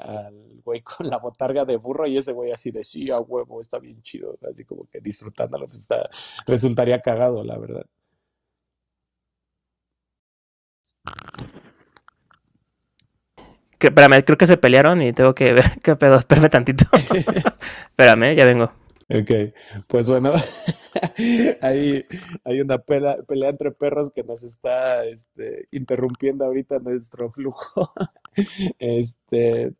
güey con la botarga de burro y ese güey así decía, huevo, está bien chido, así como que disfrutándolo, pues está, resultaría cagado, la verdad. espérame, creo que se pelearon y tengo que ver qué pedo, espérame tantito. espérame, ya vengo. Ok, pues bueno, hay, hay una pelea, pelea, entre perros que nos está este, interrumpiendo ahorita nuestro flujo. Este,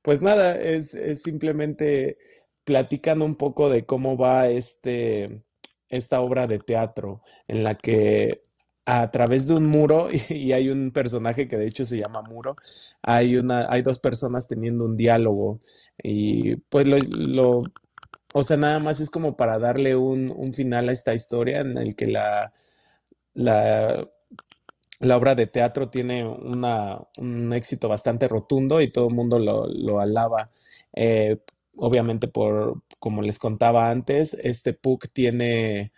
pues nada, es, es, simplemente platicando un poco de cómo va este, esta obra de teatro en la que a través de un muro, y hay un personaje que de hecho se llama Muro, hay, una, hay dos personas teniendo un diálogo y pues lo o sea, nada más es como para darle un, final a esta historia en el que la, la, obra de teatro tiene una, un éxito bastante rotundo y todo el mundo lo, alaba. Eh, obviamente, por como les contaba antes, este Puck tiene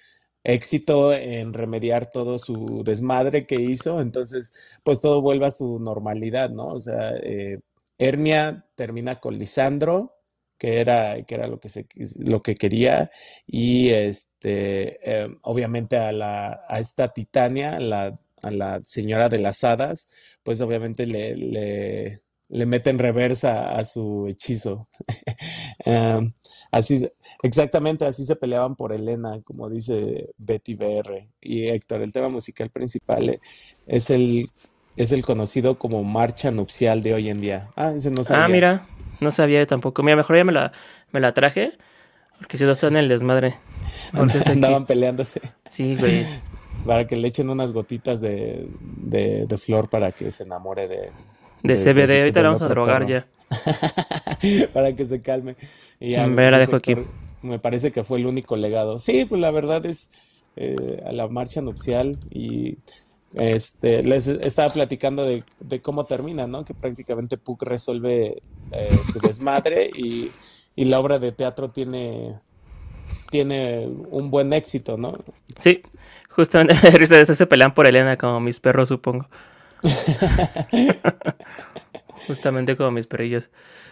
éxito en remediar todo su desmadre que hizo, entonces pues todo vuelve a su normalidad, ¿no? O sea, eh, termina con Lisandro, que era, que era lo, que se, lo que quería. Y este, em, obviamente a, la, a esta Titania, la, a la señora de las hadas, pues obviamente le, le, le meten reversa a su hechizo. Em, así, exactamente así se peleaban por Elena, como dice Betty BR. Y Héctor, el tema musical principal es el, es el conocido como marcha nupcial de hoy en día. Ah, ese no Ah, mira. No sabía tampoco. Mira, mejor ya me la, me la traje. Porque si no está en el desmadre. Andaban peleándose. Sí, güey. Para que le echen unas gotitas de, de, flor para que se enamore de... De, CBD. Ahorita la vamos a drogar ya. para que se calme. Y ya, me la dejo aquí. Me parece que fue el único legado. Sí, pues la verdad es eh, a la marcha nupcial y este, les estaba platicando de, cómo termina, ¿no? Que prácticamente Puck resuelve eh, su desmadre y, la obra de teatro tiene, tiene un buen éxito, ¿no? Sí, justamente de eso se pelean por Elena como mis perros, supongo. justamente como mis perrillos.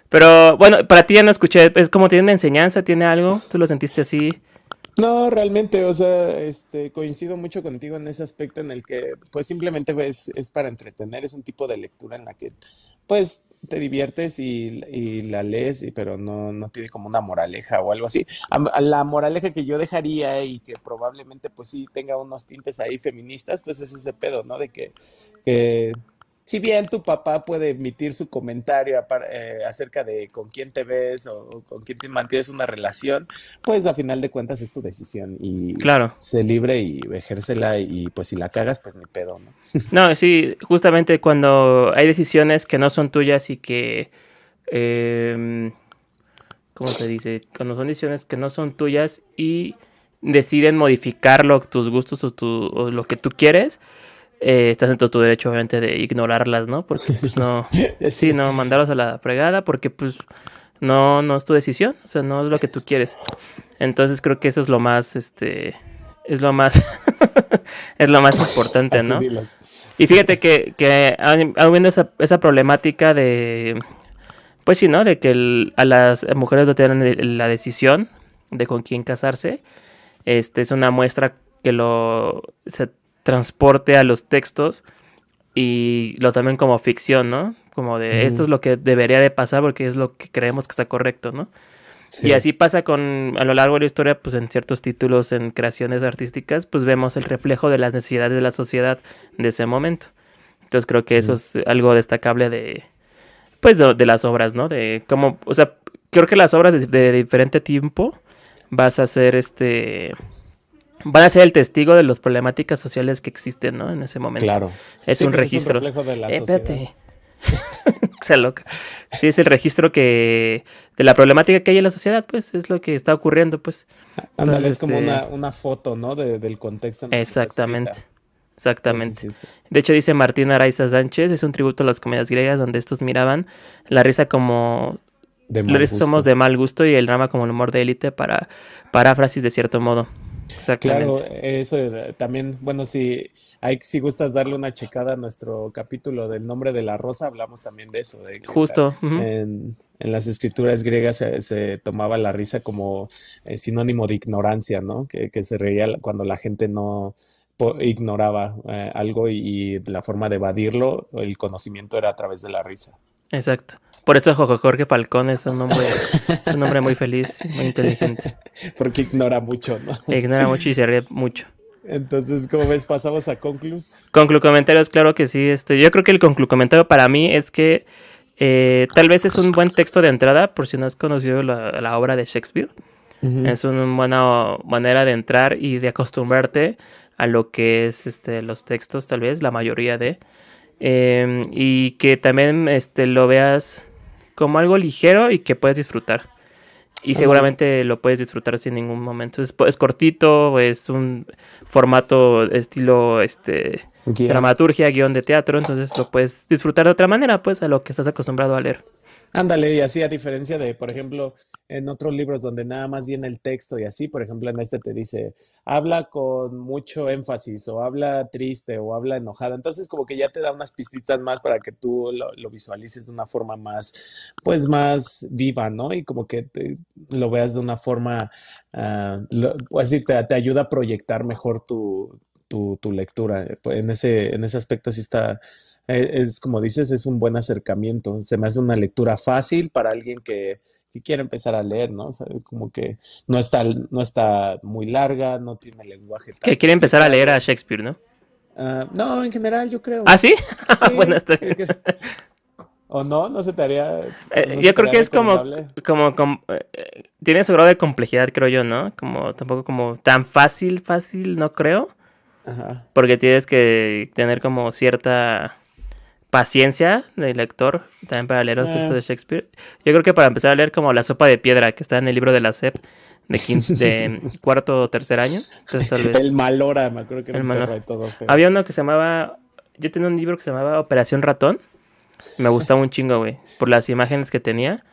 Pero bueno, para ti ya no escuché, es como tiene una enseñanza, tiene algo, tú lo sentiste así. No, realmente, o sea, este, coincido mucho contigo en ese aspecto en el que, pues, simplemente es, es para entretener, es un tipo de lectura en la que, pues, te diviertes y, la lees, pero no, no, tiene como una moraleja o algo así. la moraleja que yo dejaría y que probablemente, pues, sí tenga unos tintes ahí feministas, pues, es ese pedo, ¿no? De que, que si bien tu papá puede emitir su comentario eh, acerca de con quién te ves o, con quién te mantienes una relación, pues a final de cuentas es tu decisión y claro. sé libre y ejércela y pues si la cagas, pues ni pedo, ¿no? no, sí, justamente cuando hay decisiones que no son tuyas y que... Eh, ¿Cómo se dice? Cuando son decisiones que no son tuyas y deciden modificarlo, tus gustos o, tu, o lo que tú quieres, eh, estás en todo tu derecho, obviamente, de ignorarlas, ¿no? Porque, pues, no... sí, no, mandarlos a la fregada porque, pues, no, no es tu decisión, o sea, no es lo que tú quieres. Entonces creo que eso es lo más, este, es lo más, es lo más importante, ¿no? Y fíjate que, que habiendo esa, esa problemática de, pues sí, ¿no? De que a las mujeres no tienen la decisión de con quién casarse. Este es una muestra que lo se transporte a los textos y lo tomen como ficción, ¿no? Como de esto es lo que debería de pasar porque es lo que creemos que está correcto, ¿no? Y así pasa con, a lo largo de la historia, pues en ciertos títulos, en creaciones artísticas, pues vemos el reflejo de las necesidades de la sociedad de ese momento. Entonces creo que eso es algo destacable de, pues de, las obras, ¿no? De cómo, o sea, creo que las obras de, de diferente tiempo vas a ser este van a ser el testigo de las problemáticas sociales que existen, ¿no? En ese momento. Claro. Es un registro. Es un de la eh, Sea loca. Sí, es el registro que de la problemática que hay en la sociedad, pues es lo que está ocurriendo, pues. Ándale, es como este una, foto, ¿no? del contexto. Exactamente. Exactamente. De hecho, dice Martín Araiza Sánchez, es un tributo a las comedias griegas donde estos miraban la risa como de mal somos de mal gusto y el drama como el humor de élite para paráfrasis de cierto modo. Claro, eso también, bueno, si hay, si gustas darle una checada a nuestro capítulo del nombre de la rosa, hablamos también de eso. De Justo. en, las escrituras griegas se, tomaba la risa como eh, sinónimo de ignorancia, ¿no? Que, se reía cuando la gente no ignoraba eh, algo y, la forma de evadirlo, el conocimiento era a través de la risa. Exacto. Por eso Jorge Falcón es un hombre, un hombre muy feliz, muy inteligente. Porque ignora mucho, ¿no? Ignora mucho y se ríe mucho. Entonces, ¿cómo ves? ¿Pasamos a Conclus? Conclu comentarios, claro que sí. Este, yo creo que el conclu comentario para mí es que eh, tal vez es un buen texto de entrada, por si no has conocido la, obra de Shakespeare. Es una buena manera de entrar y de acostumbrarte a lo que es este, los textos, tal vez, la mayoría de. Em, y que también este, lo veas como algo ligero y que puedes disfrutar. Y seguramente lo puedes disfrutar sin ningún momento. Es, es cortito, es un formato estilo este dramaturgia, guion de teatro, entonces lo puedes disfrutar de otra manera, pues, a lo que estás acostumbrado a leer. Ándale, y así a diferencia de, por ejemplo, en otros libros donde nada más viene el texto y así, por ejemplo, en este te dice, habla con mucho énfasis o habla triste o habla enojada. Entonces como que ya te da unas pistitas más para que tú lo, visualices de una forma más, pues más viva, ¿no? Y como que lo veas de una forma, uh, pues sí, te, te, ayuda a proyectar mejor tu, tu, tu lectura. En ese, en ese aspecto sí está es como dices, es un buen acercamiento. Se me hace una lectura fácil para alguien que, quiere empezar a leer, ¿no? como que no está, no está muy larga, no tiene lenguaje. que quiere empezar a leer a Shakespeare, ¿no? Ah, no, en general yo creo. ¿Ah, sí? bueno, ¿O no? ¿No se te haría...? Eh, yo creo que es como, como, como eh, tiene su grado de complejidad, creo yo, ¿no? Como tampoco como tan fácil, fácil, no creo. Ajá. Porque tienes que tener como cierta paciencia del lector, también para leer los textos de Shakespeare. Yo creo que para empezar a leer como La sopa de piedra, que está en el libro de la SEP, de, de cuarto o tercer año. El Malora, me acuerdo que el todo. Había uno que se llamaba, yo tenía un libro que se llamaba Operación Ratón. Me gustaba un chingo, güey, por las imágenes que tenía.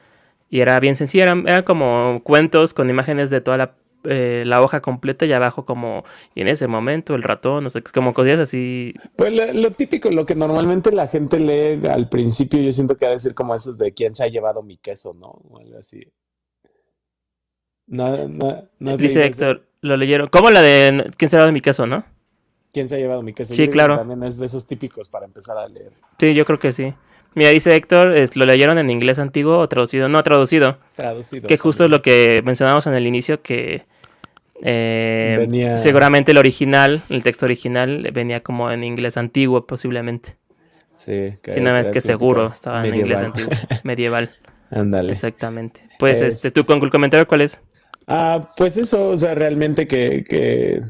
Y era bien sencillo, eran, eran como cuentos con imágenes de toda la eh, la hoja completa y abajo como, y en ese momento el ratón, no sé, como cosas así. Pues lo, típico, lo que normalmente la gente lee al principio, yo siento que ha de ser como esos de quién se ha llevado mi queso, ¿no? O algo así. No, no, no Dice Héctor, lo leyeron. ¿Cómo la de quién se ha llevado mi queso, no? ¿Quién se ha llevado mi queso? Sí, claro. También es de esos típicos para empezar a leer. Sí, yo creo que sí. Mira, dice Héctor, es, ¿lo leyeron en inglés antiguo o traducido? No, traducido. Traducido. Que justo es lo que mencionamos en el inicio, que eh, seguramente el original, el texto original, venía como en inglés antiguo, posiblemente. Sí, sí nada más que seguro, estaba en inglés antiguo, medieval. Ándale. Exactamente. Pues, este, ¿tú con el comentario cuál es? Ah, pues eso, o sea, realmente que, que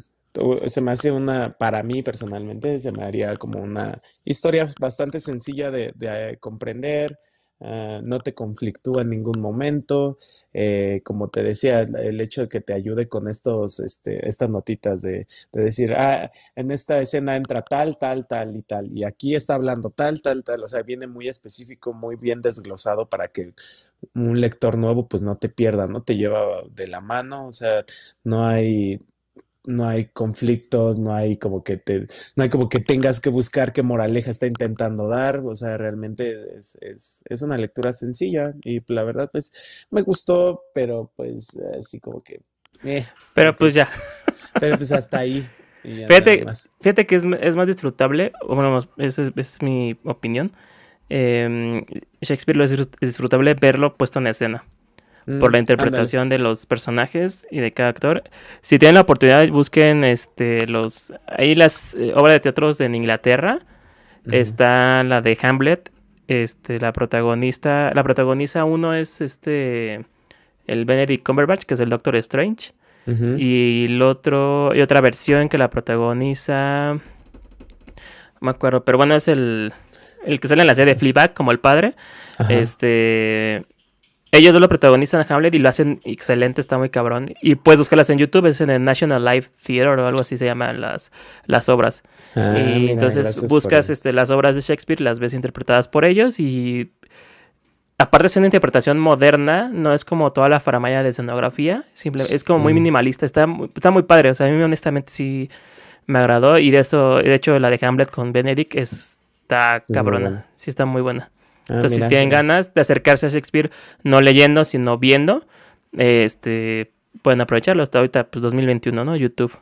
se me hace una, para mí personalmente, se me haría como una historia bastante sencilla de, de comprender, Ah, no te conflictúa en ningún momento. Eh, como te decía, el hecho de que te ayude con estos, este, estas notitas de, decir, ah, en esta escena entra tal, tal, tal y tal, y aquí está hablando tal, tal, tal, o sea, viene muy específico, muy bien desglosado para que un lector nuevo pues no te pierda, no te lleva de la mano, o sea, no hay no hay conflictos, no hay como que te, no hay como que tengas que buscar qué moraleja está intentando dar, o sea, realmente es, es, es una lectura sencilla y la verdad pues me gustó, pero pues así como que... Eh, pero pues ya. Pero pues hasta ahí. Fíjate, fíjate que es, es, más disfrutable, bueno, esa es, mi opinión. Em, Shakespeare lo es disfrutable verlo puesto en escena por la mm, interpretación de los personajes y de cada actor. Si tienen la oportunidad, busquen este los ahí las eh, obras de teatros en Inglaterra. Está la de Hamlet, este la protagonista, la protagonista uno es este el Benedict Cumberbatch, que es el Doctor Strange. Y el otro y otra versión que la protagoniza no me acuerdo, pero bueno, es el el que sale en la serie de Fleabag como el padre. Este ellos lo protagonizan a Hamlet y lo hacen excelente, está muy cabrón. Y puedes buscarlas en YouTube, es en el National Live Theater o algo así se llaman las, las obras. Ah, y entonces buscas este, las obras de Shakespeare, las ves interpretadas por ellos y aparte es una interpretación moderna, no es como toda la faramaya de escenografía, simple, es como muy mm. minimalista, está, está muy padre, o sea, a mí honestamente sí me agradó y de eso, de hecho la de Hamlet con Benedict está cabrona, sí está muy buena. Ah, Entonces, si tienen ganas de acercarse a Shakespeare, no leyendo, sino viendo, este, pueden aprovecharlo. Hasta ahorita, pues 2021, ¿no? YouTube.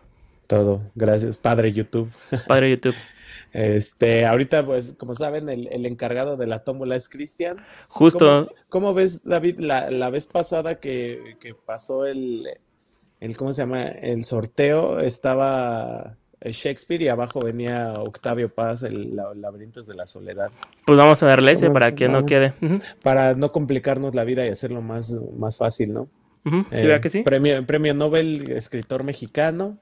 Todo. Gracias, padre YouTube. Padre YouTube. Este, ahorita, pues, como saben, el, encargado de la tómbola es Cristian. Justo. ¿Cómo, ves, David, la, la vez pasada que, que, pasó el, el, ¿cómo se llama? El sorteo, estaba Shakespeare y abajo venía Octavio Paz, el, Laberintos de la Soledad. Pues vamos a darle ese para que no quede. Para no complicarnos la vida y hacerlo más, más fácil, ¿no? Eh, que sí? Premio, premio Nobel, escritor mexicano.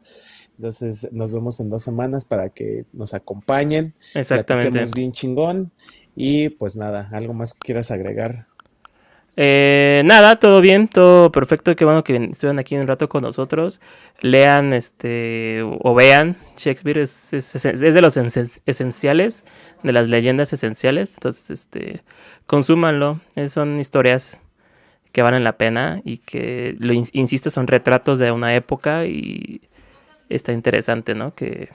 Entonces nos vemos en dos semanas para que nos acompañen. Exactamente. bien chingón. Y pues nada, algo más que quieras agregar. Eh, nada, todo bien, todo perfecto. Qué bueno que estuvieran aquí un rato con nosotros. Lean este o vean. Shakespeare es, de los esenciales, de las leyendas esenciales. Entonces, este, consúmanlo. son historias que valen la pena y que, lo insisto, son retratos de una época y está interesante, ¿no? Que,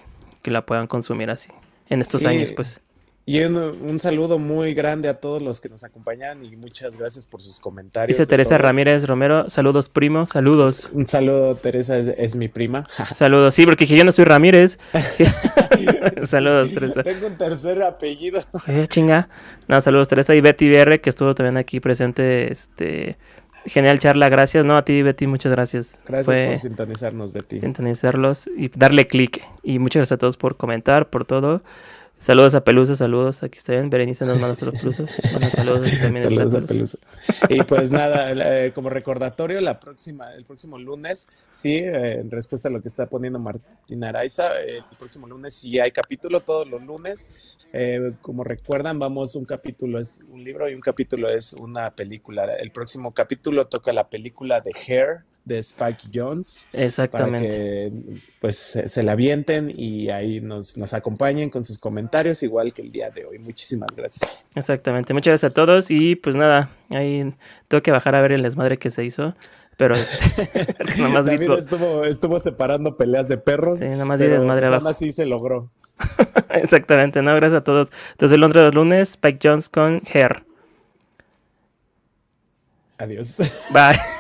la puedan consumir así en estos años, pues. Y un, saludo muy grande a todos los que nos acompañan y muchas gracias por sus comentarios. Dice Teresa Ramírez Romero, saludos primo, saludos. Un saludo, Teresa es, mi prima. saludos, sí, porque yo no soy Ramírez. saludos, Teresa. Tengo un tercer apellido. chinga. No, saludos, Teresa y Betty BR, que estuvo también aquí presente, este... Genial charla, gracias. No, a ti, Betty, muchas gracias. Gracias por sintonizarnos, Betty. Sintonizarlos y darle clic. Y muchas gracias a todos por comentar, por todo. Saludos a Pelusa, saludos. Aquí está bien. Berenice nos manda los Pelusa. saludos. Y también saludos a Pelusa. Y pues nada, eh, como recordatorio, la próxima, el próximo lunes, sí, eh, en respuesta a lo que está poniendo Martín Araiza, eh, el próximo lunes sí hay capítulo todos los lunes. como recuerdan, vamos, un capítulo es un libro y un capítulo es una película. El próximo capítulo toca la película de Hair de Spike Jones. Exactamente. Para que pues se, la avienten y ahí nos, nos acompañen con sus comentarios, igual que el día de hoy. Muchísimas gracias. Exactamente. Muchas gracias a todos y pues nada, ahí tengo que bajar a ver el desmadre que se hizo. Pero este, nomás estuvo, estuvo separando peleas de perros. Sí, nada más vi desmadre abajo. así se logró. Exactamente, no, gracias a todos. Entonces el otro lunes, Spike Jones con Hair. Adiós. Bye.